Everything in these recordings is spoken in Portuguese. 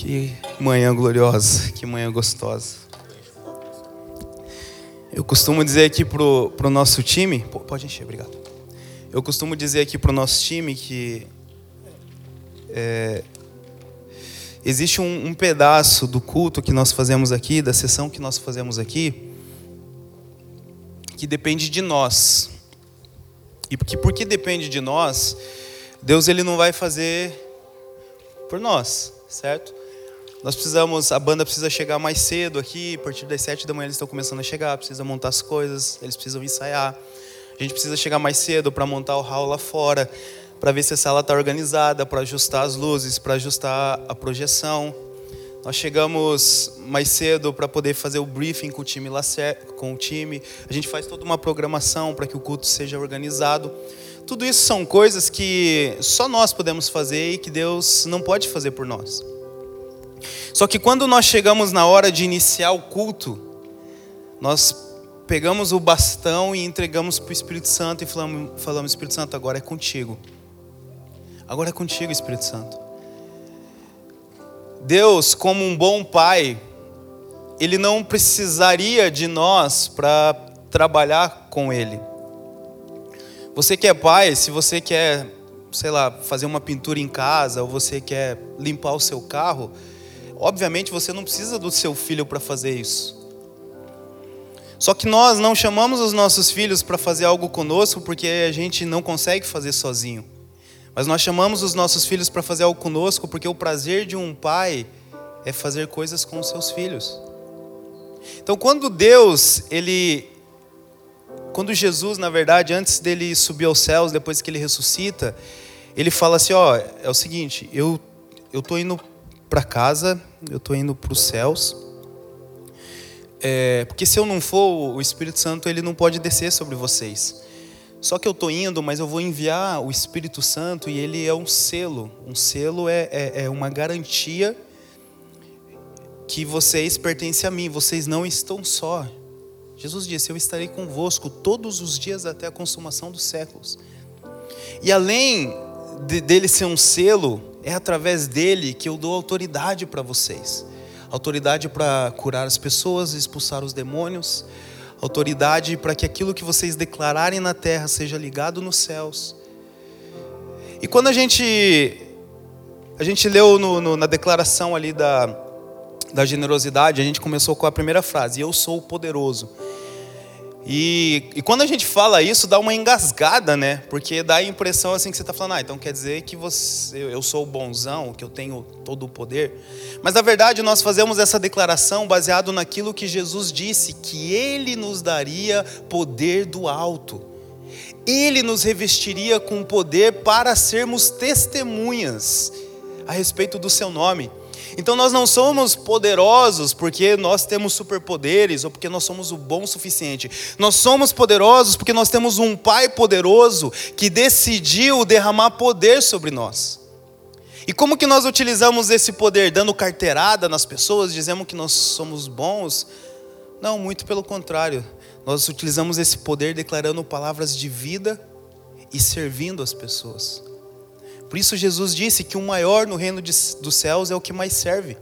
Que manhã gloriosa, que manhã gostosa. Eu costumo dizer aqui pro, pro nosso time, pode encher, obrigado. Eu costumo dizer aqui pro nosso time que é, existe um, um pedaço do culto que nós fazemos aqui, da sessão que nós fazemos aqui, que depende de nós. E porque, porque depende de nós, Deus ele não vai fazer por nós, certo? Nós precisamos, a banda precisa chegar mais cedo aqui, a partir das sete da manhã eles estão começando a chegar, precisa montar as coisas, eles precisam ensaiar. A gente precisa chegar mais cedo para montar o hall lá fora, para ver se a sala está organizada, para ajustar as luzes, para ajustar a projeção. Nós chegamos mais cedo para poder fazer o briefing com o time lá com o time. A gente faz toda uma programação para que o culto seja organizado. Tudo isso são coisas que só nós podemos fazer e que Deus não pode fazer por nós. Só que quando nós chegamos na hora de iniciar o culto, nós pegamos o bastão e entregamos para o Espírito Santo e falamos, falamos: Espírito Santo, agora é contigo. Agora é contigo, Espírito Santo. Deus, como um bom pai, ele não precisaria de nós para trabalhar com ele. Você que é pai, se você quer, sei lá, fazer uma pintura em casa, ou você quer limpar o seu carro, Obviamente você não precisa do seu filho para fazer isso. Só que nós não chamamos os nossos filhos para fazer algo conosco porque a gente não consegue fazer sozinho. Mas nós chamamos os nossos filhos para fazer algo conosco porque o prazer de um pai é fazer coisas com os seus filhos. Então, quando Deus, ele quando Jesus, na verdade, antes dele subir aos céus, depois que ele ressuscita, ele fala assim, ó, é o seguinte, eu eu tô indo para casa, eu estou indo para os céus. É, porque se eu não for, o Espírito Santo ele não pode descer sobre vocês. Só que eu estou indo, mas eu vou enviar o Espírito Santo e ele é um selo. Um selo é, é, é uma garantia que vocês pertencem a mim, vocês não estão só. Jesus disse: Eu estarei convosco todos os dias até a consumação dos séculos. E além de, dele ser um selo, é através dele que eu dou autoridade para vocês. Autoridade para curar as pessoas, expulsar os demônios, autoridade para que aquilo que vocês declararem na terra seja ligado nos céus. E quando a gente a gente leu no, no, na declaração ali da, da generosidade, a gente começou com a primeira frase: Eu sou poderoso. E, e, quando a gente fala isso, dá uma engasgada, né? Porque dá a impressão assim que você está falando, ah, então quer dizer que você, eu sou o bonzão, que eu tenho todo o poder. Mas na verdade nós fazemos essa declaração baseado naquilo que Jesus disse, que Ele nos daria poder do alto. Ele nos revestiria com poder para sermos testemunhas a respeito do seu nome. Então nós não somos poderosos porque nós temos superpoderes ou porque nós somos o bom suficiente. Nós somos poderosos porque nós temos um Pai poderoso que decidiu derramar poder sobre nós. E como que nós utilizamos esse poder? Dando carteirada nas pessoas, dizendo que nós somos bons? Não, muito pelo contrário. Nós utilizamos esse poder declarando palavras de vida e servindo as pessoas. Por isso Jesus disse que o maior no reino de, dos céus é o que mais serve.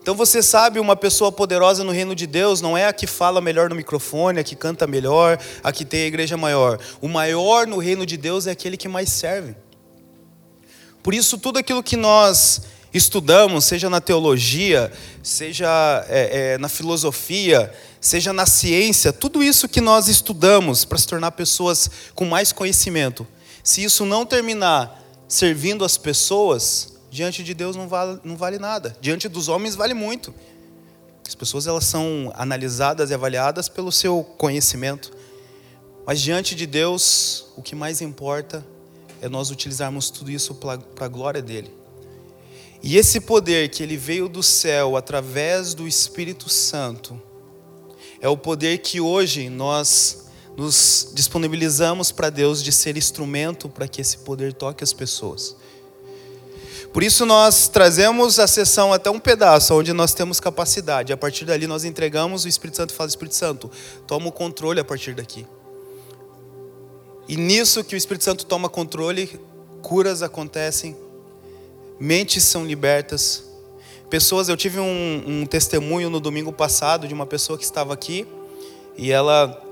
Então você sabe, uma pessoa poderosa no reino de Deus não é a que fala melhor no microfone, a que canta melhor, a que tem a igreja maior. O maior no reino de Deus é aquele que mais serve. Por isso, tudo aquilo que nós estudamos, seja na teologia, seja é, é, na filosofia, seja na ciência, tudo isso que nós estudamos para se tornar pessoas com mais conhecimento, se isso não terminar servindo as pessoas, diante de Deus não vale, não vale nada. Diante dos homens vale muito. As pessoas elas são analisadas e avaliadas pelo seu conhecimento. Mas diante de Deus, o que mais importa é nós utilizarmos tudo isso para a glória dele. E esse poder que ele veio do céu através do Espírito Santo é o poder que hoje nós nos disponibilizamos para Deus de ser instrumento para que esse poder toque as pessoas. Por isso nós trazemos a sessão até um pedaço onde nós temos capacidade. A partir dali nós entregamos o Espírito Santo fala: Espírito Santo, toma o controle a partir daqui. E nisso que o Espírito Santo toma controle, curas acontecem, mentes são libertas. pessoas, eu tive um, um testemunho no domingo passado de uma pessoa que estava aqui e ela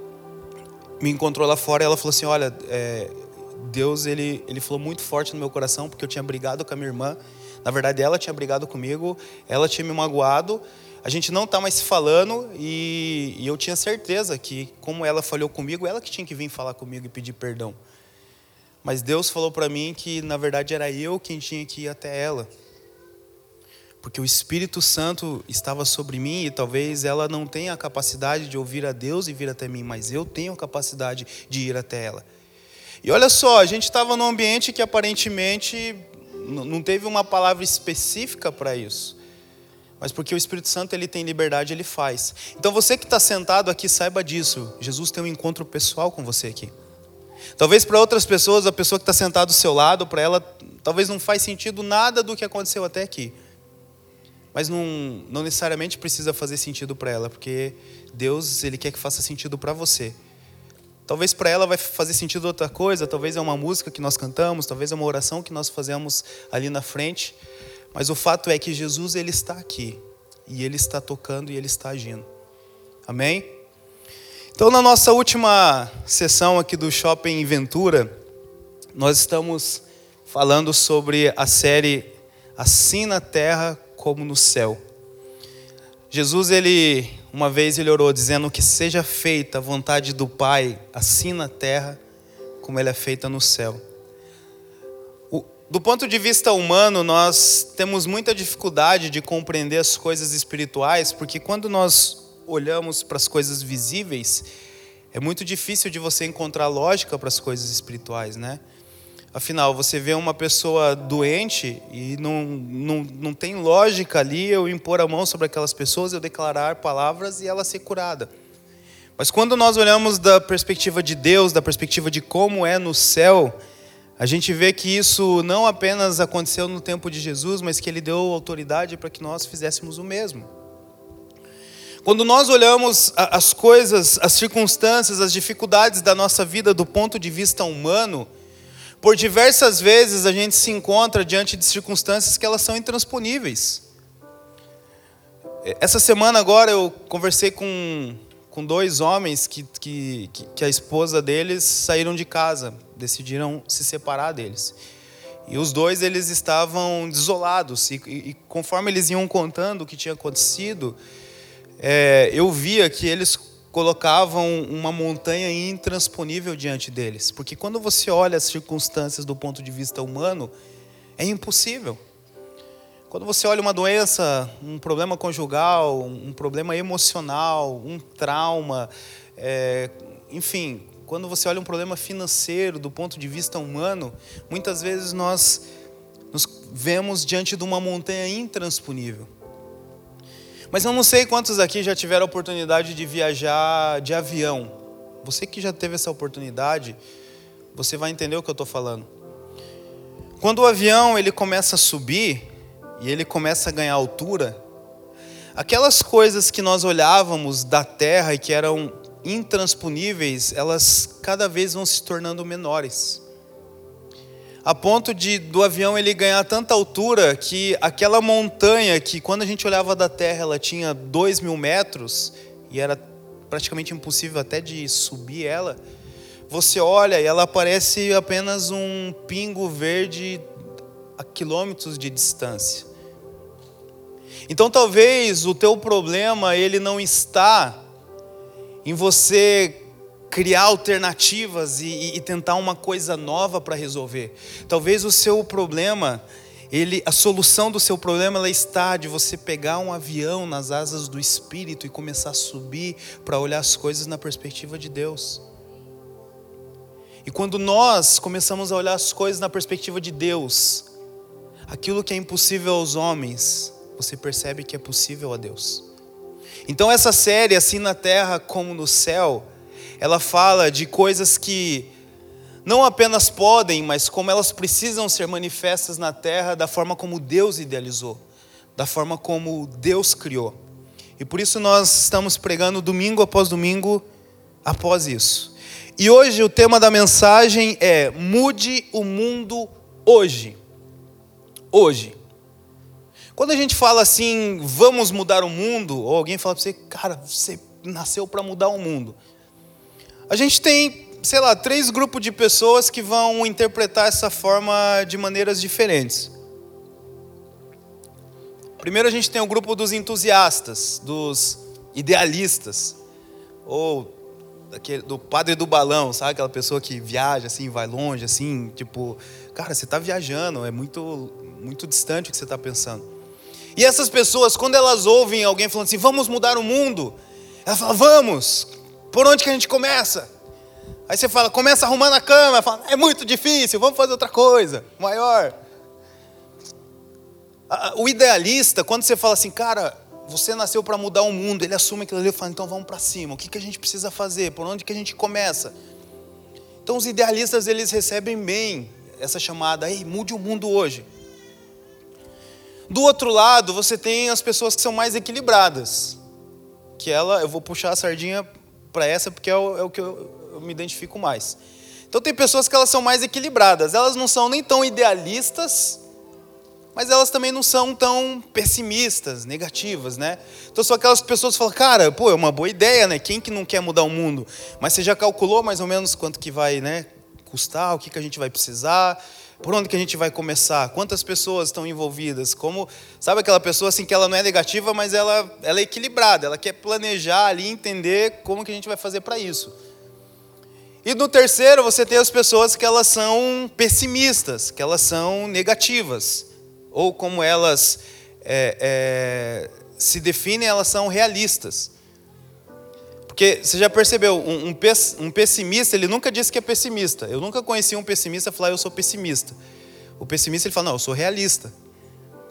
me encontrou lá fora e ela falou assim: Olha, é, Deus ele, ele falou muito forte no meu coração porque eu tinha brigado com a minha irmã. Na verdade, ela tinha brigado comigo, ela tinha me magoado. A gente não está mais se falando e, e eu tinha certeza que, como ela falhou comigo, ela que tinha que vir falar comigo e pedir perdão. Mas Deus falou para mim que, na verdade, era eu quem tinha que ir até ela porque o Espírito Santo estava sobre mim e talvez ela não tenha a capacidade de ouvir a Deus e vir até mim, mas eu tenho a capacidade de ir até ela. E olha só, a gente estava num ambiente que aparentemente não teve uma palavra específica para isso. Mas porque o Espírito Santo ele tem liberdade, ele faz. Então você que está sentado aqui, saiba disso. Jesus tem um encontro pessoal com você aqui. Talvez para outras pessoas, a pessoa que está sentada do seu lado, para ela, talvez não faz sentido nada do que aconteceu até aqui mas não, não necessariamente precisa fazer sentido para ela, porque Deus ele quer que faça sentido para você. Talvez para ela vai fazer sentido outra coisa, talvez é uma música que nós cantamos, talvez é uma oração que nós fazemos ali na frente, mas o fato é que Jesus ele está aqui e ele está tocando e ele está agindo. Amém? Então, na nossa última sessão aqui do Shopping Ventura, nós estamos falando sobre a série Assim na Terra como no céu. Jesus, ele, uma vez ele orou dizendo que seja feita a vontade do Pai, assim na terra, como ela é feita no céu. O, do ponto de vista humano, nós temos muita dificuldade de compreender as coisas espirituais, porque quando nós olhamos para as coisas visíveis, é muito difícil de você encontrar lógica para as coisas espirituais, né? Afinal, você vê uma pessoa doente e não, não, não tem lógica ali eu impor a mão sobre aquelas pessoas, eu declarar palavras e ela ser curada. Mas quando nós olhamos da perspectiva de Deus, da perspectiva de como é no céu, a gente vê que isso não apenas aconteceu no tempo de Jesus, mas que ele deu autoridade para que nós fizéssemos o mesmo. Quando nós olhamos as coisas, as circunstâncias, as dificuldades da nossa vida do ponto de vista humano, por diversas vezes a gente se encontra diante de circunstâncias que elas são intransponíveis. Essa semana agora eu conversei com, com dois homens que, que, que a esposa deles saíram de casa, decidiram se separar deles. E os dois eles estavam desolados e, e, conforme eles iam contando o que tinha acontecido, é, eu via que eles colocavam uma montanha intransponível diante deles. Porque quando você olha as circunstâncias do ponto de vista humano, é impossível. Quando você olha uma doença, um problema conjugal, um problema emocional, um trauma, é, enfim, quando você olha um problema financeiro do ponto de vista humano, muitas vezes nós nos vemos diante de uma montanha intransponível. Mas eu não sei quantos aqui já tiveram a oportunidade de viajar de avião. Você que já teve essa oportunidade, você vai entender o que eu estou falando. Quando o avião ele começa a subir e ele começa a ganhar altura, aquelas coisas que nós olhávamos da terra e que eram intransponíveis, elas cada vez vão se tornando menores a ponto de do avião ele ganhar tanta altura que aquela montanha que quando a gente olhava da Terra ela tinha dois mil metros e era praticamente impossível até de subir ela, você olha e ela parece apenas um pingo verde a quilômetros de distância. Então talvez o teu problema ele não está em você criar alternativas e, e tentar uma coisa nova para resolver. Talvez o seu problema, ele, a solução do seu problema ela está de você pegar um avião nas asas do Espírito e começar a subir para olhar as coisas na perspectiva de Deus. E quando nós começamos a olhar as coisas na perspectiva de Deus, aquilo que é impossível aos homens, você percebe que é possível a Deus. Então essa série, assim na terra como no céu, ela fala de coisas que não apenas podem, mas como elas precisam ser manifestas na terra da forma como Deus idealizou, da forma como Deus criou. E por isso nós estamos pregando domingo após domingo após isso. E hoje o tema da mensagem é: mude o mundo hoje. Hoje. Quando a gente fala assim, vamos mudar o mundo, ou alguém fala para você, cara, você nasceu para mudar o mundo. A gente tem, sei lá, três grupos de pessoas que vão interpretar essa forma de maneiras diferentes. Primeiro a gente tem o grupo dos entusiastas, dos idealistas, ou daquele, do padre do balão, sabe? Aquela pessoa que viaja assim, vai longe, assim, tipo, cara, você está viajando, é muito, muito distante o que você está pensando. E essas pessoas, quando elas ouvem alguém falando assim, vamos mudar o mundo, ela fala, vamos, por onde que a gente começa? Aí você fala, começa arrumando a cama, fala, é muito difícil, vamos fazer outra coisa, maior. O idealista, quando você fala assim, cara, você nasceu para mudar o mundo, ele assume aquilo ali e fala, então vamos para cima, o que, que a gente precisa fazer, por onde que a gente começa? Então os idealistas, eles recebem bem essa chamada, ei, mude o mundo hoje. Do outro lado, você tem as pessoas que são mais equilibradas. Que ela, eu vou puxar a sardinha para essa porque é o, é o que eu, eu me identifico mais. Então tem pessoas que elas são mais equilibradas. Elas não são nem tão idealistas, mas elas também não são tão pessimistas, negativas, né? Então são aquelas pessoas que falam, cara, pô, é uma boa ideia, né? Quem que não quer mudar o mundo? Mas você já calculou mais ou menos quanto que vai, né, custar, o que, que a gente vai precisar? Por onde que a gente vai começar? Quantas pessoas estão envolvidas? Como, sabe aquela pessoa assim que ela não é negativa, mas ela, ela é equilibrada, ela quer planejar ali, entender como que a gente vai fazer para isso. E no terceiro, você tem as pessoas que elas são pessimistas, que elas são negativas, ou como elas é, é, se definem, elas são realistas. Porque você já percebeu, um, um, pessimista, ele nunca disse que é pessimista. Eu nunca conheci um pessimista falar, eu sou pessimista. O pessimista, ele fala, não, eu sou realista.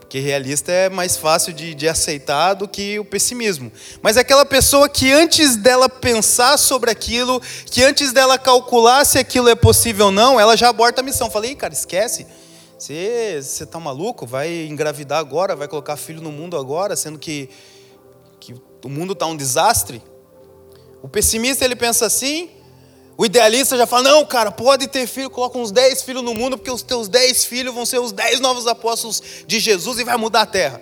Porque realista é mais fácil de, de aceitar do que o pessimismo. Mas é aquela pessoa que antes dela pensar sobre aquilo, que antes dela calcular se aquilo é possível ou não, ela já aborta a missão. Falei, cara, esquece. Você está maluco? Vai engravidar agora, vai colocar filho no mundo agora, sendo que, que o mundo está um desastre? O pessimista ele pensa assim, o idealista já fala: não, cara, pode ter filho, coloca uns 10 filhos no mundo, porque os teus 10 filhos vão ser os 10 novos apóstolos de Jesus e vai mudar a terra.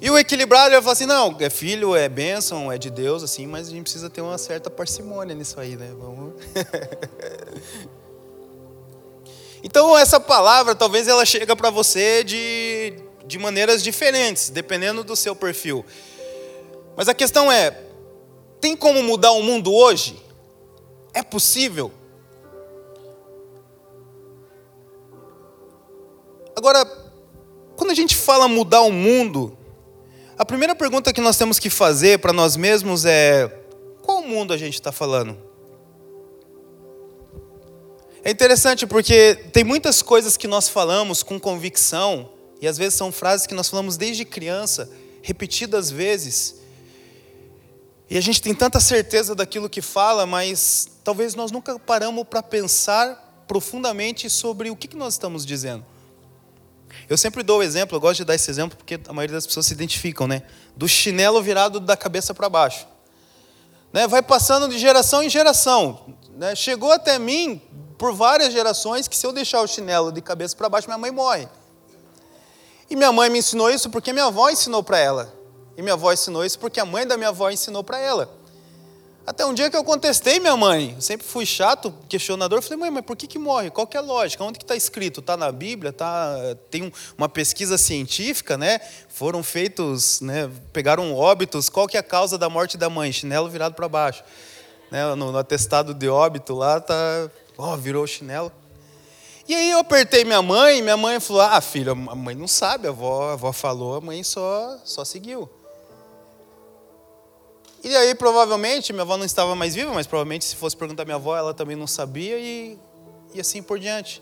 E o equilibrado vai falar assim: não, é filho, é bênção, é de Deus, assim, mas a gente precisa ter uma certa parcimônia nisso aí, né? Vamos. então, essa palavra, talvez ela chega para você de, de maneiras diferentes, dependendo do seu perfil. Mas a questão é, tem como mudar o mundo hoje? É possível? Agora, quando a gente fala mudar o mundo, a primeira pergunta que nós temos que fazer para nós mesmos é: qual mundo a gente está falando? É interessante porque tem muitas coisas que nós falamos com convicção, e às vezes são frases que nós falamos desde criança, repetidas vezes, e a gente tem tanta certeza daquilo que fala, mas talvez nós nunca paramos para pensar profundamente sobre o que, nós estamos dizendo. Eu sempre dou o exemplo, eu gosto de dar esse exemplo porque a maioria das pessoas se identificam, né? Do chinelo virado da cabeça para baixo. Né? Vai passando de geração em geração. Né? Chegou até mim por várias gerações que se eu deixar o chinelo de cabeça para baixo, minha mãe morre. E minha mãe me ensinou isso porque minha avó ensinou para ela. E minha avó ensinou isso porque a mãe da minha avó ensinou para ela. Até um dia que eu contestei minha mãe, sempre fui chato, questionador, falei, mãe, mas por que, que morre? Qual que é a lógica? Onde que está escrito? Está na Bíblia? Tá, tem uma pesquisa científica, né? Foram feitos, né? pegaram óbitos, qual que é a causa da morte da mãe? Chinelo virado para baixo. Né? No, no, atestado de óbito lá, tá, ó, virou chinelo. E aí eu apertei minha mãe, minha mãe falou, ah, filho, a mãe não sabe, a avó, a avó falou, a mãe só, só seguiu. E aí, provavelmente, minha avó não estava mais viva, mas provavelmente, se fosse perguntar à minha avó, ela também não sabia e, e assim por diante.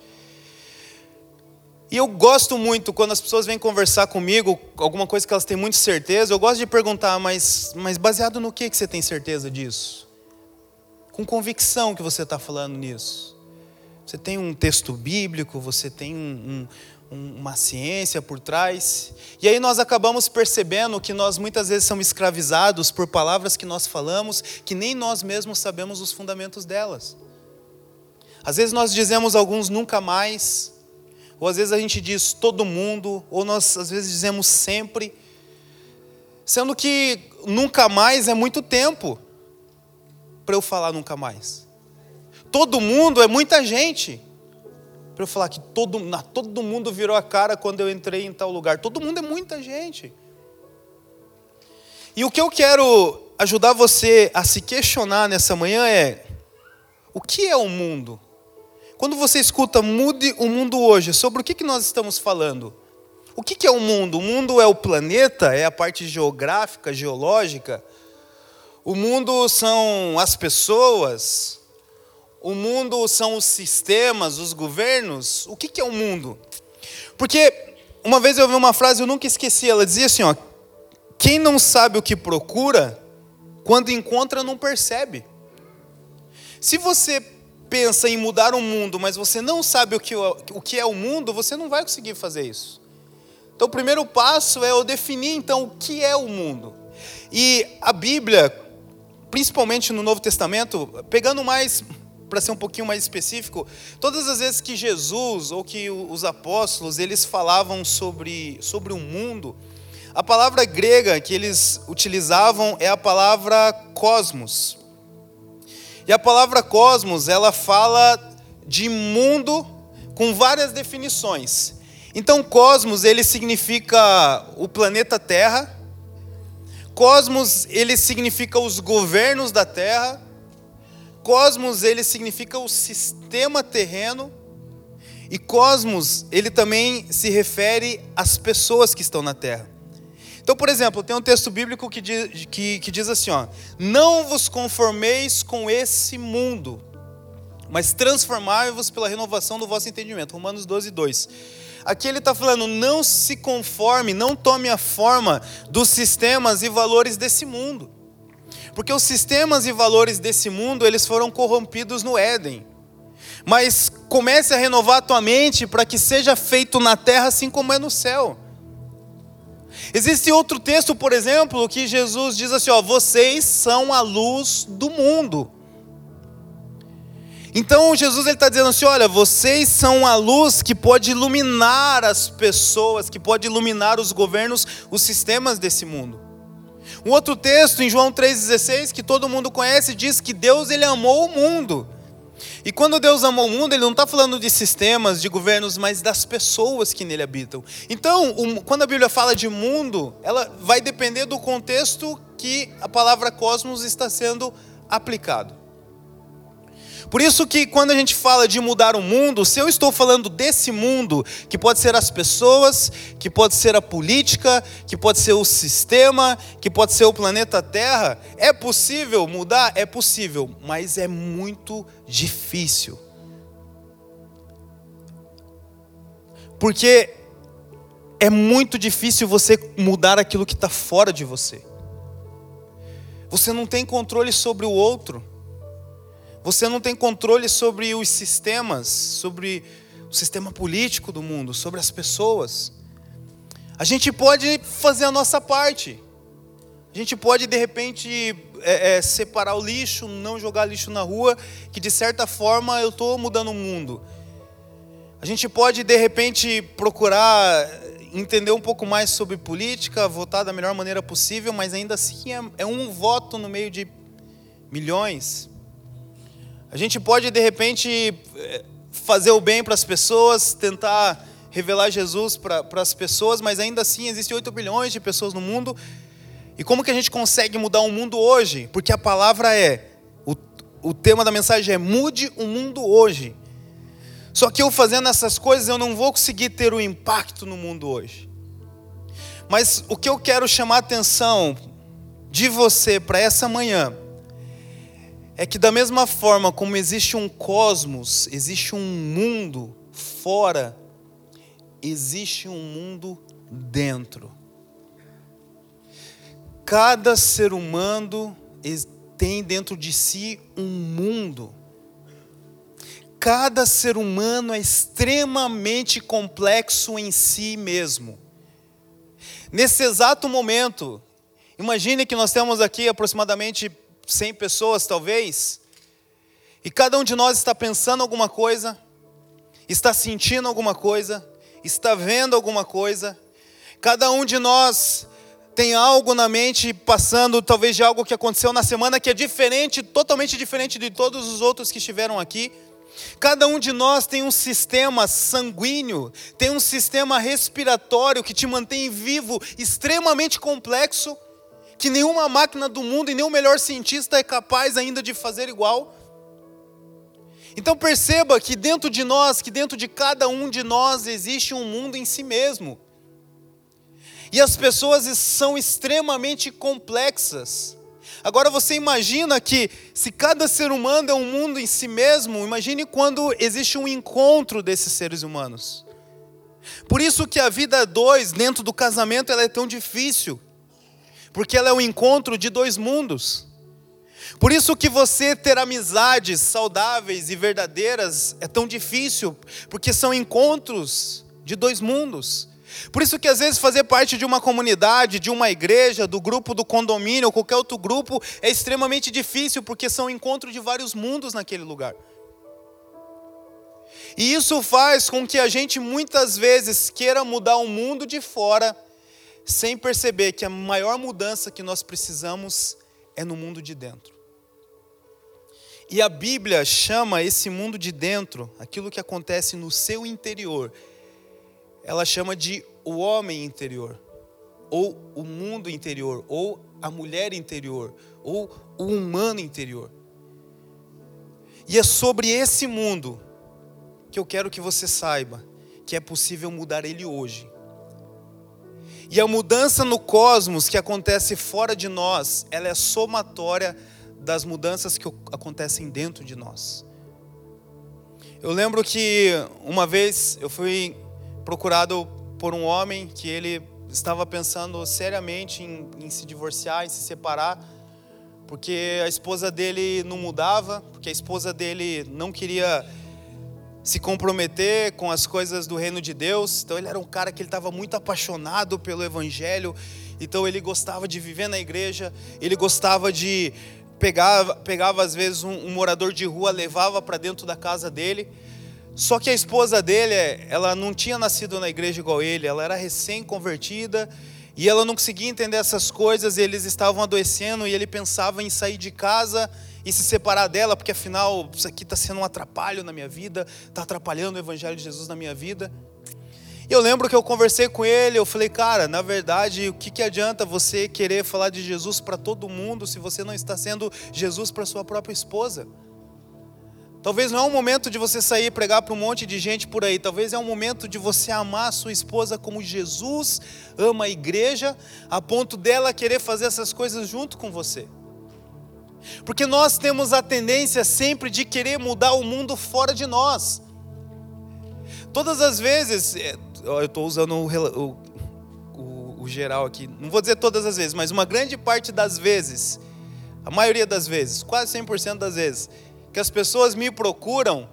E eu gosto muito quando as pessoas vêm conversar comigo, alguma coisa que elas têm muito certeza, eu gosto de perguntar, mas, mas baseado no que, que você tem certeza disso? Com convicção que você está falando nisso. Você tem um texto bíblico, você tem um, uma ciência por trás. E aí nós acabamos percebendo que nós muitas vezes somos escravizados por palavras que nós falamos que nem nós mesmos sabemos os fundamentos delas. Às vezes nós dizemos alguns nunca mais, ou às vezes a gente diz todo mundo, ou nós às vezes dizemos sempre, sendo que nunca mais é muito tempo para eu falar nunca mais. Todo mundo é muita gente. Para eu falar que todo, todo mundo virou a cara quando eu entrei em tal lugar. Todo mundo é muita gente. E o que eu quero ajudar você a se questionar nessa manhã é: o que é o mundo? Quando você escuta mude o mundo hoje, sobre o que, que nós estamos falando? O que, que é o mundo? O mundo é o planeta, é a parte geográfica, geológica. O mundo são as pessoas. O mundo são os sistemas, os governos. O que, que é o mundo? Porque uma vez eu ouvi uma frase, eu nunca esqueci, ela dizia assim: ó, quem não sabe o que procura, quando encontra, não percebe. Se você pensa em mudar o mundo, mas você não sabe o que, o que é o mundo, você não vai conseguir fazer isso. Então, o primeiro passo é eu definir, então, o que é o mundo. E a Bíblia, principalmente no Novo Testamento, pegando mais, para ser um pouquinho mais específico, todas as vezes que Jesus ou que os apóstolos, eles falavam sobre, sobre o mundo, a palavra grega que eles utilizavam é a palavra cosmos. E a palavra cosmos, ela fala de mundo com várias definições. Então, cosmos, ele significa o planeta Terra. Cosmos, ele significa os governos da Terra. Cosmos, ele significa o sistema terreno. E cosmos, ele também se refere às pessoas que estão na Terra. Então, por exemplo, tem um texto bíblico que diz, que, que diz assim: ó, Não vos conformeis com esse mundo, mas transformai-vos pela renovação do vosso entendimento. Romanos 12, 2. Aqui ele está falando: não se conforme, não tome a forma dos sistemas e valores desse mundo. Porque os sistemas e valores desse mundo, eles foram corrompidos no Éden. Mas comece a renovar a tua mente para que seja feito na terra assim como é no céu. Existe outro texto, por exemplo, que Jesus diz assim: ó, vocês são a luz do mundo. Então Jesus está dizendo assim: olha, vocês são a luz que pode iluminar as pessoas, que pode iluminar os governos, os sistemas desse mundo. Um outro texto em João 3,16 que todo mundo conhece diz que Deus ele amou o mundo e quando Deus amou o mundo, Ele não está falando de sistemas, de governos, mas das pessoas que nele habitam. Então, quando a Bíblia fala de mundo, ela vai depender do contexto que a palavra cosmos está sendo aplicado. Por isso que quando a gente fala de mudar o mundo, se eu estou falando desse mundo, que pode ser as pessoas, que pode ser a política, que pode ser o sistema, que pode ser o planeta Terra, é possível mudar? É possível, mas é muito difícil. Porque é muito difícil você mudar aquilo que está fora de você. Você não tem controle sobre o outro. Você não tem controle sobre os sistemas, sobre o sistema político do mundo, sobre as pessoas. A gente pode fazer a nossa parte. A gente pode, de repente, é, é, separar o lixo, não jogar lixo na rua, que de certa forma eu estou mudando o mundo. A gente pode, de repente, procurar entender um pouco mais sobre política, votar da melhor maneira possível, mas ainda assim é, é um voto no meio de milhões. A gente pode, de repente, eh, fazer o bem para as pessoas, tentar revelar Jesus para as pessoas, mas ainda assim existem 8 bilhões de pessoas no mundo. E como que a gente consegue mudar o mundo hoje? Porque a palavra é, o, o tema da mensagem é mude o mundo hoje. Só que eu fazendo essas coisas eu não vou conseguir ter o um impacto no mundo hoje. Mas o que eu quero chamar a atenção de você para essa manhã é que, da mesma forma como existe um cosmos, existe um mundo fora, existe um mundo dentro. Cada ser humano tem dentro de si um mundo. Cada ser humano é extremamente complexo em si mesmo. Nesse exato momento, imagine que nós temos aqui aproximadamente 100 pessoas talvez, e cada um de nós está pensando alguma coisa, está sentindo alguma coisa, está vendo alguma coisa. Cada um de nós tem algo na mente passando, talvez de algo que aconteceu na semana que é diferente, totalmente diferente de todos os outros que estiveram aqui. Cada um de nós tem um sistema sanguíneo, tem um sistema respiratório que te mantém vivo, extremamente complexo, que nenhuma máquina do mundo e nem o melhor cientista é capaz ainda de fazer igual. Então perceba que dentro de nós, que dentro de cada um de nós existe um mundo em si mesmo. E as pessoas são extremamente complexas. Agora você imagina que se cada ser humano é um mundo em si mesmo, imagine quando existe um encontro desses seres humanos. Por isso que a vida dois dentro do casamento ela é tão difícil, porque ela é o um encontro de dois mundos. Por isso que você ter amizades saudáveis e verdadeiras é tão difícil, porque são encontros de dois mundos. Por isso que às vezes fazer parte de uma comunidade, de uma igreja, do grupo do condomínio ou qualquer outro grupo é extremamente difícil, porque são encontros de vários mundos naquele lugar. E isso faz com que a gente muitas vezes queira mudar o mundo de fora, sem perceber que a maior mudança que nós precisamos é no mundo de dentro. E a Bíblia chama esse mundo de dentro, aquilo que acontece no seu interior, ela chama de o homem interior, ou o mundo interior, ou a mulher interior, ou o humano interior. E é sobre esse mundo que eu quero que você saiba que é possível mudar ele hoje. E a mudança no cosmos que acontece fora de nós, ela é somatória das mudanças que acontecem dentro de nós. Eu lembro que uma vez eu fui procurado por um homem que ele estava pensando seriamente em, em se divorciar, em se separar, porque a esposa dele não mudava, porque a esposa dele não queria se comprometer com as coisas do reino de Deus. Então ele era um cara que ele estava muito apaixonado pelo evangelho. Então ele gostava de viver na igreja, ele gostava de pegava, pegava às vezes um, um morador de rua, levava para dentro da casa dele. Só que a esposa dele, ela não tinha nascido na igreja igual ele, ela era recém-convertida e ela não conseguia entender essas coisas. eles estavam adoecendo e ele pensava em sair de casa e se separar dela, porque afinal isso aqui está sendo um atrapalho na minha vida, está atrapalhando o evangelho de Jesus na minha vida. E eu lembro que eu conversei com ele, eu falei, cara, na verdade, o que, que adianta você querer falar de Jesus para todo mundo se você não está sendo Jesus para sua própria esposa? Talvez não é um momento de você sair e pregar para um monte de gente por aí. Talvez é um momento de você amar sua esposa como Jesus ama a igreja, a ponto dela querer fazer essas coisas junto com você. Porque nós temos a tendência sempre de querer mudar o mundo fora de nós. Todas as vezes, é, eu estou usando o, o, o, geral aqui, não vou dizer todas as vezes, mas uma grande parte das vezes, a maioria das vezes, quase 100% das vezes, que as pessoas me procuram,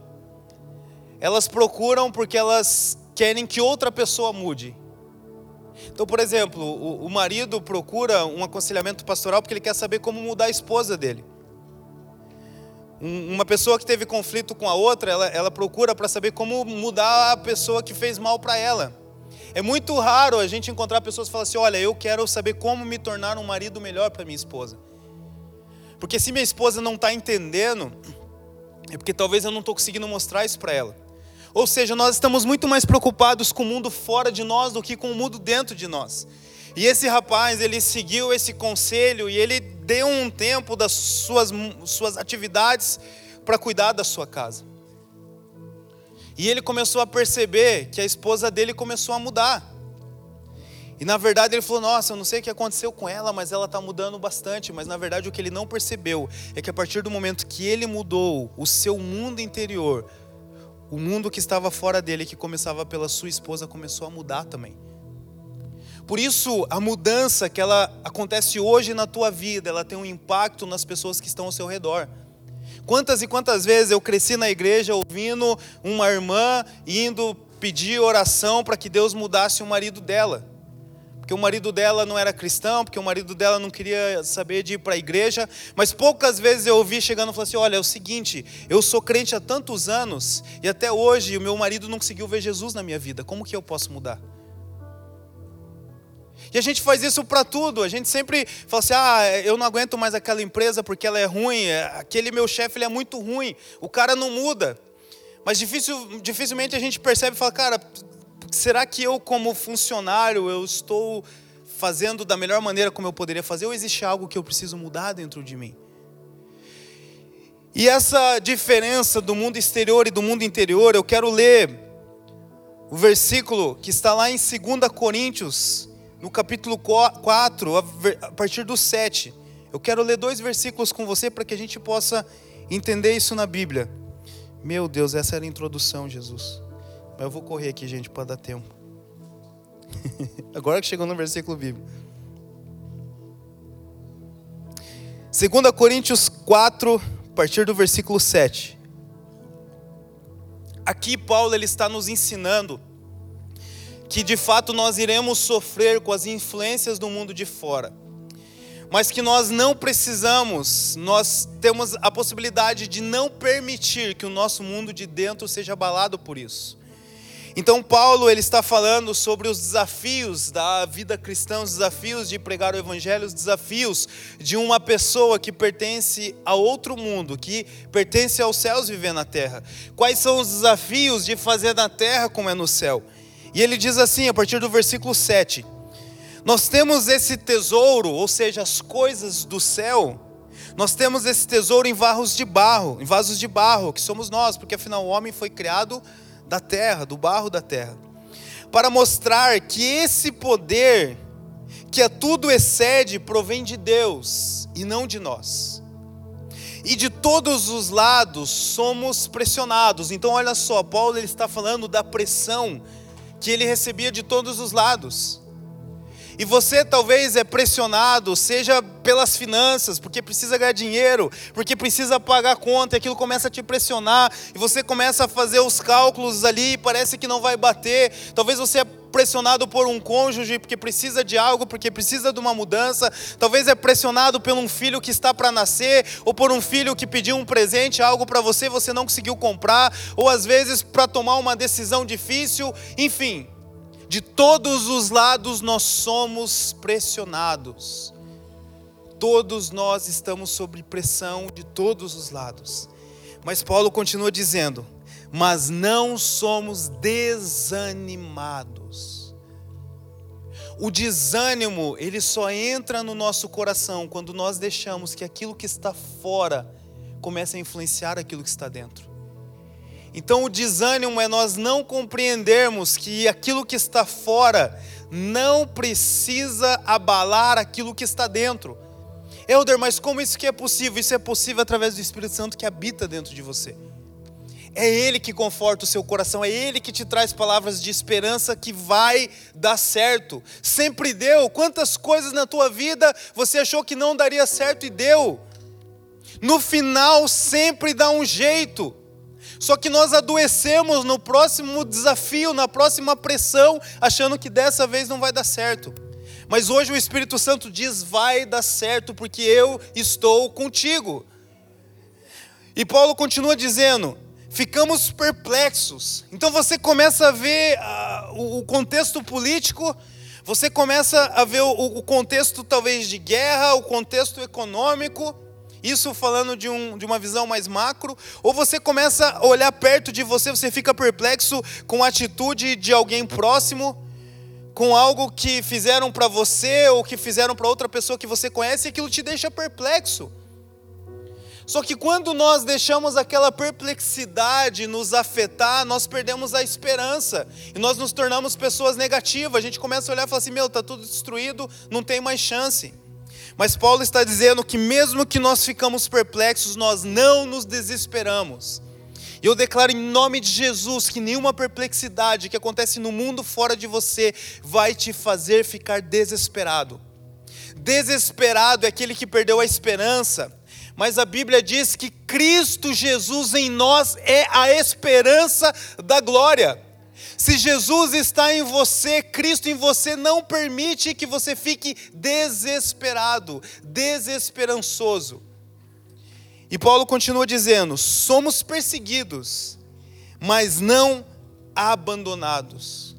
elas procuram porque elas querem que outra pessoa mude. Então, por exemplo, o, o marido procura um aconselhamento pastoral porque ele quer saber como mudar a esposa dele. Um, uma pessoa que teve conflito com a outra, ela, ela procura para saber como mudar a pessoa que fez mal para ela. É muito raro a gente encontrar pessoas que falam assim: olha, eu quero saber como me tornar um marido melhor para minha esposa. Porque se minha esposa não está entendendo, é porque talvez eu não estou conseguindo mostrar isso para ela. Ou seja, nós estamos muito mais preocupados com o mundo fora de nós do que com o mundo dentro de nós. E esse rapaz, ele seguiu esse conselho e ele deu um tempo das suas, suas atividades para cuidar da sua casa. E ele começou a perceber que a esposa dele começou a mudar. E na verdade ele falou: Nossa, eu não sei o que aconteceu com ela, mas ela está mudando bastante. Mas na verdade o que ele não percebeu é que a partir do momento que ele mudou o seu mundo interior, o mundo que estava fora dele, que começava pela sua esposa, começou a mudar também. Por isso, a mudança que ela acontece hoje na tua vida, ela tem um impacto nas pessoas que estão ao seu redor. Quantas e quantas vezes eu cresci na igreja ouvindo uma irmã indo pedir oração para que Deus mudasse o marido dela. Porque o marido dela não era cristão, porque o marido dela não queria saber de ir para a igreja. Mas poucas vezes eu ouvi chegando e falando assim: olha, é o seguinte, eu sou crente há tantos anos e até hoje o meu marido não conseguiu ver Jesus na minha vida, como que eu posso mudar? E a gente faz isso para tudo. A gente sempre fala assim: ah, eu não aguento mais aquela empresa porque ela é ruim, é, aquele meu chefe ele é muito ruim, o cara não muda. Mas difícil, dificilmente a gente percebe e fala: cara, será que eu, como funcionário, eu estou fazendo da melhor maneira como eu poderia fazer ou existe algo que eu preciso mudar dentro de mim? E essa diferença do mundo exterior e do mundo interior, eu quero ler o versículo que está lá em 2 Coríntios, no capítulo 4, a partir do 7. Eu quero ler dois versículos com você para que a gente possa entender isso na Bíblia. Meu Deus, essa era a introdução, Jesus. Mas eu vou correr aqui, gente, para dar tempo. Agora que chegou no versículo bíblico. 2 Coríntios 4, a partir do versículo 7. Aqui Paulo ele está nos ensinando que de fato nós iremos sofrer com as influências do mundo de fora, mas que nós não precisamos, nós temos a possibilidade de não permitir que o nosso mundo de dentro seja abalado por isso. Então Paulo ele está falando sobre os desafios da vida cristã, os desafios de pregar o evangelho, os desafios de uma pessoa que pertence a outro mundo, que pertence aos céus viver na terra. Quais são os desafios de fazer na terra como é no céu? E ele diz assim, a partir do versículo 7: Nós temos esse tesouro, ou seja, as coisas do céu, nós temos esse tesouro em vasos de barro, em vasos de barro, que somos nós, porque afinal o homem foi criado da terra, do barro da terra, para mostrar que esse poder que a tudo excede provém de Deus e não de nós. E de todos os lados somos pressionados. Então olha só, Paulo ele está falando da pressão que ele recebia de todos os lados. E você talvez é pressionado, seja pelas finanças, porque precisa ganhar dinheiro, porque precisa pagar conta, e aquilo começa a te pressionar, e você começa a fazer os cálculos ali, e parece que não vai bater. Talvez você é pressionado por um cônjuge porque precisa de algo, porque precisa de uma mudança. Talvez é pressionado por um filho que está para nascer, ou por um filho que pediu um presente, algo para você, você não conseguiu comprar, ou às vezes para tomar uma decisão difícil. Enfim, de todos os lados nós somos pressionados. Todos nós estamos sob pressão de todos os lados. Mas Paulo continua dizendo: mas não somos desanimados. O desânimo, ele só entra no nosso coração quando nós deixamos que aquilo que está fora comece a influenciar aquilo que está dentro. Então, o desânimo é nós não compreendermos que aquilo que está fora não precisa abalar aquilo que está dentro. Elder, mas como isso que é possível? Isso é possível através do Espírito Santo que habita dentro de você. É Ele que conforta o seu coração, é Ele que te traz palavras de esperança que vai dar certo. Sempre deu. Quantas coisas na tua vida você achou que não daria certo e deu? No final sempre dá um jeito. Só que nós adoecemos no próximo desafio, na próxima pressão, achando que dessa vez não vai dar certo. Mas hoje o Espírito Santo diz: vai dar certo, porque eu estou contigo. E Paulo continua dizendo: ficamos perplexos. Então você começa a ver uh, o contexto político, você começa a ver o, o, contexto talvez de guerra, o contexto econômico, isso falando de, um, de uma visão mais macro, ou você começa a olhar perto de você, você fica perplexo com a atitude de alguém próximo, com algo que fizeram para você ou que fizeram para outra pessoa que você conhece, e aquilo te deixa perplexo. Só que quando nós deixamos aquela perplexidade nos afetar, nós perdemos a esperança e nós nos tornamos pessoas negativas. A gente começa a olhar e falar assim: meu, está tudo destruído, não tem mais chance. Mas Paulo está dizendo que mesmo que nós ficamos perplexos, nós não nos desesperamos. E eu declaro em nome de Jesus que nenhuma perplexidade que acontece no mundo fora de você vai te fazer ficar desesperado. Desesperado é aquele que perdeu a esperança mas a Bíblia diz que Cristo Jesus em nós é a esperança da glória. Se Jesus está em você, Cristo em você, não permite que você fique desesperado, desesperançoso. E Paulo continua dizendo: somos perseguidos, mas não abandonados.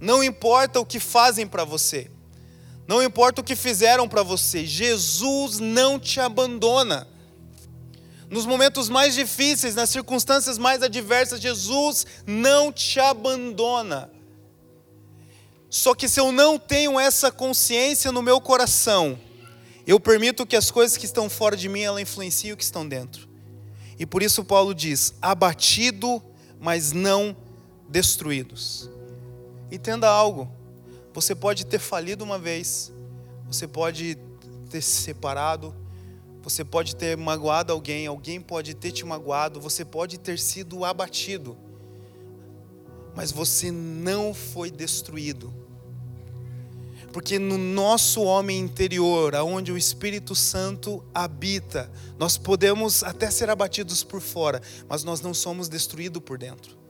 Não importa o que fazem para você, não importa o que fizeram para você, Jesus não te abandona. Nos momentos mais difíceis, nas circunstâncias mais adversas, Jesus não te abandona. Só que se eu não tenho essa consciência no meu coração, eu permito que as coisas que estão fora de mim, ela influenciem o que estão dentro. E por isso Paulo diz: abatido, mas não destruídos. Entenda algo. Você pode ter falido uma vez, você pode ter se separado, você pode ter magoado alguém, alguém pode ter te magoado, você pode ter sido abatido, mas você não foi destruído. Porque no nosso homem interior, aonde o Espírito Santo habita, nós podemos até ser abatidos por fora, mas nós não somos destruídos por dentro.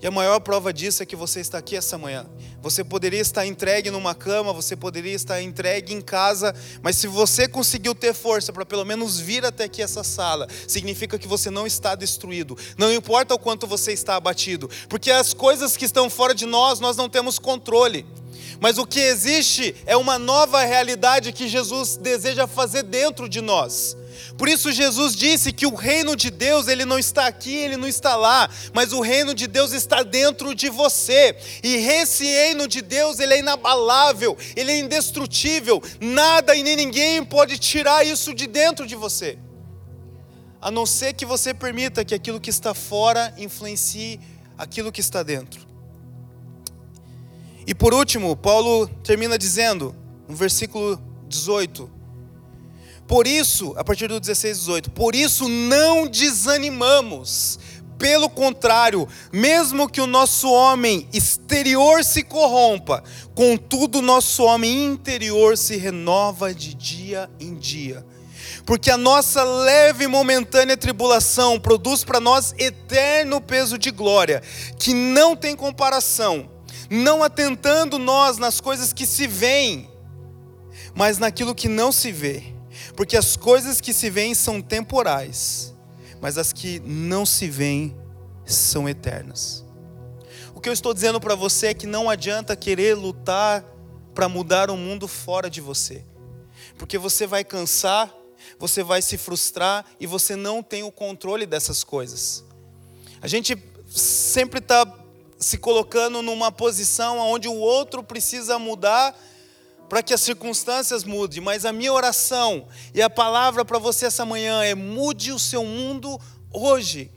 E a maior prova disso é que você está aqui essa manhã. Você poderia estar entregue numa cama, você poderia estar entregue em casa, mas se você conseguiu ter força para pelo menos vir até aqui essa sala, significa que você não está destruído. Não importa o quanto você está abatido, porque as coisas que estão fora de nós, nós não temos controle. Mas o que existe é uma nova realidade que Jesus deseja fazer dentro de nós. Por isso Jesus disse que o reino de Deus, ele não está aqui, ele não está lá, mas o reino de Deus está dentro de você. E esse reino de Deus, ele é inabalável, ele é indestrutível. Nada e nem ninguém pode tirar isso de dentro de você. A não ser que você permita que aquilo que está fora influencie aquilo que está dentro. E por último, Paulo termina dizendo, no versículo 18: por isso, a partir do 16, 18, por isso não desanimamos. Pelo contrário, mesmo que o nosso homem exterior se corrompa, contudo, o nosso homem interior se renova de dia em dia. Porque a nossa leve e momentânea tribulação produz para nós eterno peso de glória, que não tem comparação, não atentando nós nas coisas que se veem, mas naquilo que não se vê porque as coisas que se veem são temporais, mas as que não se veem são eternas. O que eu estou dizendo para você é que não adianta querer lutar para mudar o mundo fora de você, porque você vai cansar, você vai se frustrar e você não tem o controle dessas coisas. A gente sempre está se colocando numa posição onde o outro precisa mudar para que as circunstâncias mudem, mas a minha oração e a palavra para você essa manhã é: mude o seu mundo hoje.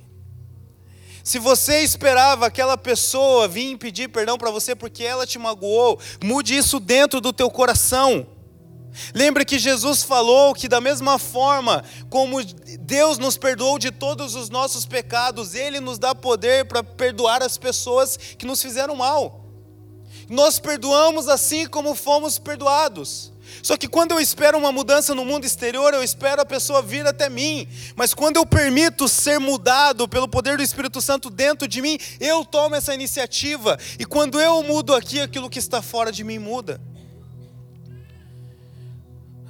Se você esperava aquela pessoa vir pedir perdão para você porque ela te magoou, mude isso dentro do teu coração. Lembre que Jesus falou que da mesma forma como Deus nos perdoou de todos os nossos pecados, Ele nos dá poder para perdoar as pessoas que nos fizeram mal. Nós perdoamos assim como fomos perdoados. Só que quando eu espero uma mudança no mundo exterior, eu espero a pessoa vir até mim. Mas quando eu permito ser mudado pelo poder do Espírito Santo dentro de mim, eu tomo essa iniciativa. E quando eu mudo aqui, aquilo que está fora de mim muda.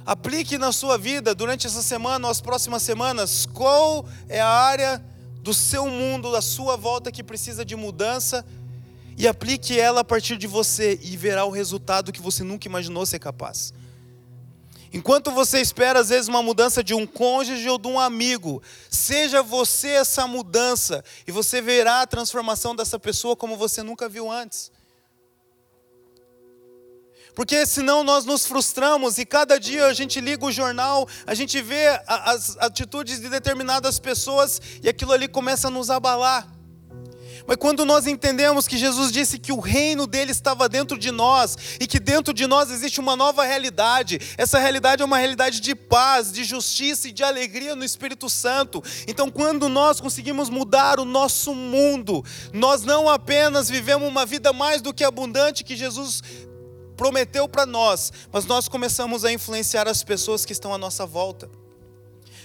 Aplique na sua vida durante essa semana, ou as próximas semanas, qual é a área do seu mundo, da sua volta que precisa de mudança e aplique ela a partir de você e verá o resultado que você nunca imaginou ser capaz. Enquanto você espera, às vezes, uma mudança de um cônjuge ou de um amigo, seja você essa mudança e você verá a transformação dessa pessoa como você nunca viu antes. Porque senão nós nos frustramos e cada dia a gente liga o jornal, a gente vê as atitudes de determinadas pessoas e aquilo ali começa a nos abalar. Mas quando nós entendemos que Jesus disse que o reino dele estava dentro de nós e que dentro de nós existe uma nova realidade, essa realidade é uma realidade de paz, de justiça e de alegria no Espírito Santo. Então, quando nós conseguimos mudar o nosso mundo, nós não apenas vivemos uma vida mais do que abundante que Jesus prometeu para nós, mas nós começamos a influenciar as pessoas que estão à nossa volta.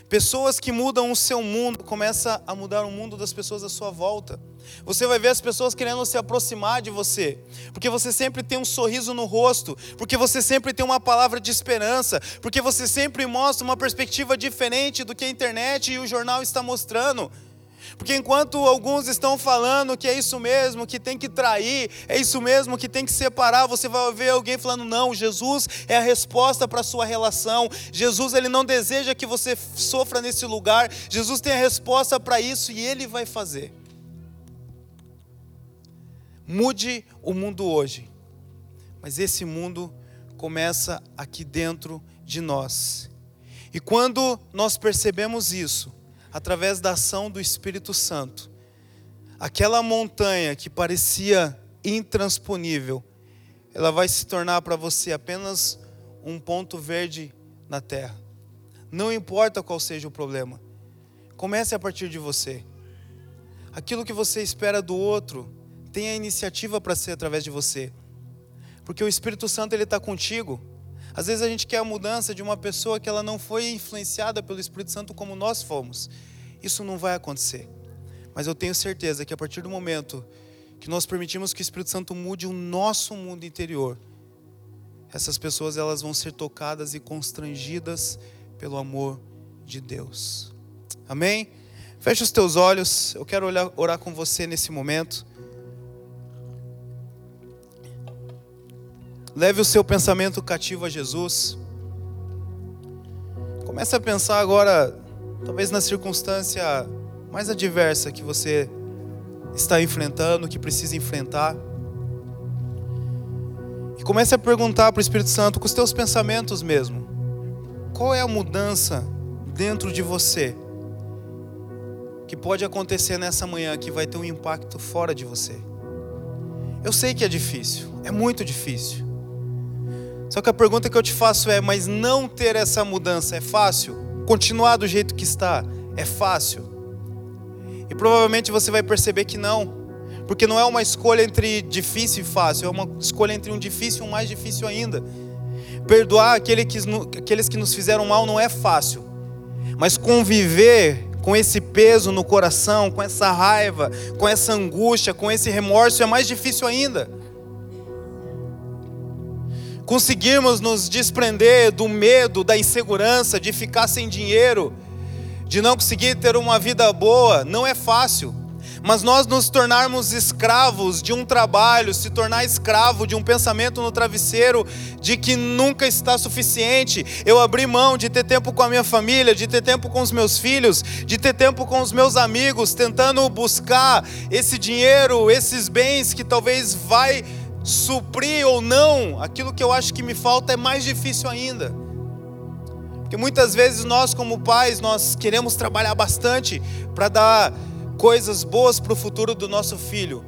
Pessoas que mudam o seu mundo começa a mudar o mundo das pessoas à sua volta. Você vai ver as pessoas querendo se aproximar de você, porque você sempre tem um sorriso no rosto, porque você sempre tem uma palavra de esperança, porque você sempre mostra uma perspectiva diferente do que a internet e o jornal está mostrando. Porque enquanto alguns estão falando que é isso mesmo, que tem que trair, é isso mesmo, que tem que separar, você vai ver alguém falando: "Não, Jesus é a resposta para a sua relação. Jesus ele não deseja que você sofra nesse lugar. Jesus tem a resposta para isso e ele vai fazer." Mude o mundo hoje. Mas esse mundo começa aqui dentro de nós. E quando nós percebemos isso, através da ação do Espírito Santo, aquela montanha que parecia intransponível, ela vai se tornar para você apenas um ponto verde na terra. Não importa qual seja o problema, comece a partir de você. Aquilo que você espera do outro, tem a iniciativa para ser através de você. Porque o Espírito Santo ele está contigo. Às vezes a gente quer a mudança de uma pessoa que ela não foi influenciada pelo Espírito Santo como nós fomos. Isso não vai acontecer. Mas eu tenho certeza que a partir do momento que nós permitimos que o Espírito Santo mude o nosso mundo interior, essas pessoas elas vão ser tocadas e constrangidas pelo amor de Deus. Amém? Feche os teus olhos. Eu quero orar com você nesse momento. Leve o seu pensamento cativo a Jesus. Comece a pensar agora, talvez na circunstância mais adversa que você está enfrentando, que precisa enfrentar. E comece a perguntar para o Espírito Santo, com os teus pensamentos mesmo: qual é a mudança dentro de você que pode acontecer nessa manhã que vai ter um impacto fora de você? Eu sei que é difícil, é muito difícil. Só que a pergunta que eu te faço é: mas não ter essa mudança é fácil? Continuar do jeito que está é fácil? E provavelmente você vai perceber que não, porque não é uma escolha entre difícil e fácil, é uma escolha entre um difícil e um mais difícil ainda. Perdoar aquele que, aqueles que nos fizeram mal não é fácil, mas conviver com esse peso no coração, com essa raiva, com essa angústia, com esse remorso é mais difícil ainda conseguirmos nos desprender do medo, da insegurança, de ficar sem dinheiro, de não conseguir ter uma vida boa, não é fácil. Mas nós nos tornarmos escravos de um trabalho, se tornar escravo de um pensamento no travesseiro de que nunca está suficiente. Eu abri mão de ter tempo com a minha família, de ter tempo com os meus filhos, de ter tempo com os meus amigos, tentando buscar esse dinheiro, esses bens que talvez vai suprir ou não aquilo que eu acho que me falta é mais difícil ainda. Porque muitas vezes nós, como pais, nós queremos trabalhar bastante para dar coisas boas para o futuro do nosso filho.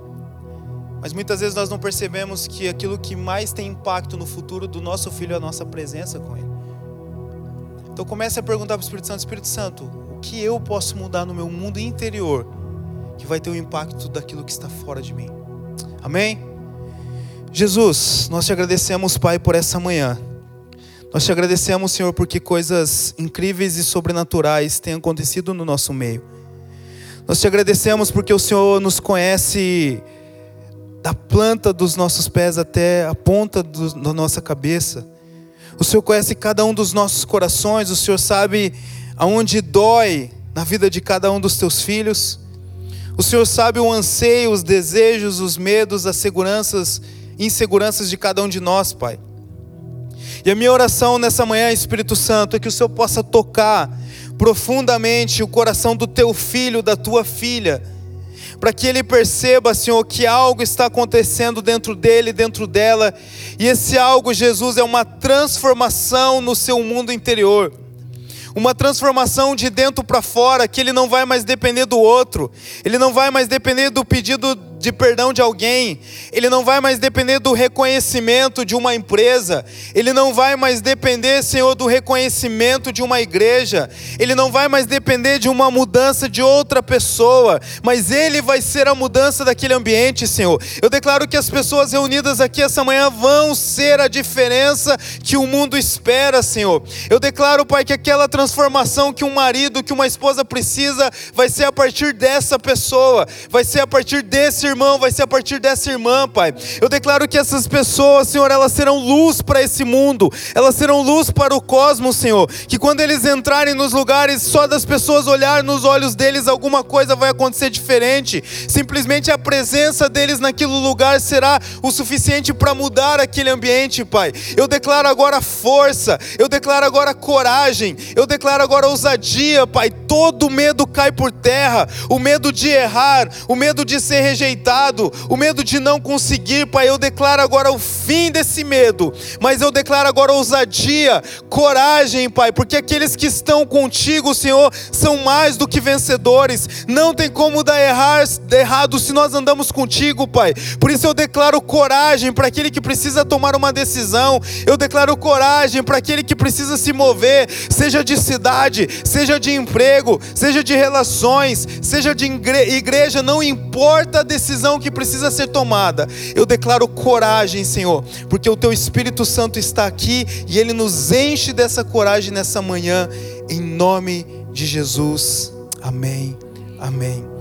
Mas muitas vezes nós não percebemos que aquilo que mais tem impacto no futuro do nosso filho é a nossa presença com ele. Então comece a perguntar para o Espírito Santo: Espírito Santo, o que eu posso mudar no meu mundo interior que vai ter o impacto daquilo que está fora de mim? Amém? Jesus, nós te agradecemos, Pai, por essa manhã. Nós te agradecemos, Senhor, porque coisas incríveis e sobrenaturais têm acontecido no nosso meio. Nós te agradecemos porque o Senhor nos conhece da planta dos nossos pés até a ponta do, da nossa cabeça. O Senhor conhece cada um dos nossos corações, o Senhor sabe aonde dói na vida de cada um dos teus filhos. O Senhor sabe o anseio, os desejos, os medos, as seguranças inseguranças de cada um de nós, Pai. E a minha oração nessa manhã, Espírito Santo, é que o Senhor possa tocar profundamente o coração do teu filho, da tua filha, para que ele perceba, Senhor, que algo está acontecendo dentro dele, dentro dela, e esse algo, Jesus, é uma transformação no seu mundo interior uma transformação de dentro para fora, que ele não vai mais depender do outro, ele não vai mais depender do pedido de perdão de alguém, ele não vai mais depender do reconhecimento de uma empresa, ele não vai mais depender, Senhor, do reconhecimento de uma igreja, ele não vai mais depender de uma mudança de outra pessoa, mas ele vai ser a mudança daquele ambiente, Senhor. Eu declaro que as pessoas reunidas aqui essa manhã vão ser a diferença que o mundo espera, Senhor. Eu declaro, Pai, que aquela transformação que um marido, que uma esposa precisa, vai ser a partir dessa pessoa, vai ser a partir desse irmão, vai ser a partir dessa irmã, Pai. Eu declaro que essas pessoas, Senhor, elas serão luz para esse mundo, elas serão luz para o cosmos, Senhor. Que quando eles entrarem nos lugares, só das pessoas olhar nos olhos deles, alguma coisa vai acontecer diferente. Simplesmente a presença deles naquele lugar será o suficiente para mudar aquele ambiente, Pai. Eu declaro agora força, eu declaro agora coragem, eu declaro agora ousadia, Pai. Todo medo cai por terra, o medo de errar, o medo de ser rejeitado, o medo de não conseguir, Pai. Eu declaro agora o fim desse medo, mas eu declaro agora ousadia, coragem, Pai, porque aqueles que estão contigo, Senhor, são mais do que vencedores. Não tem como dar errado se nós andamos contigo, Pai. Por isso eu declaro coragem para aquele que precisa tomar uma decisão. Eu declaro coragem para aquele que precisa se mover, seja de cidade, seja de emprego, seja de relações, seja de igreja, não importa a decisão que precisa ser tomada. Eu declaro coragem, Senhor, porque o teu Espírito Santo está aqui e ele nos enche dessa coragem nessa manhã, em nome de Jesus. Amém. Amém.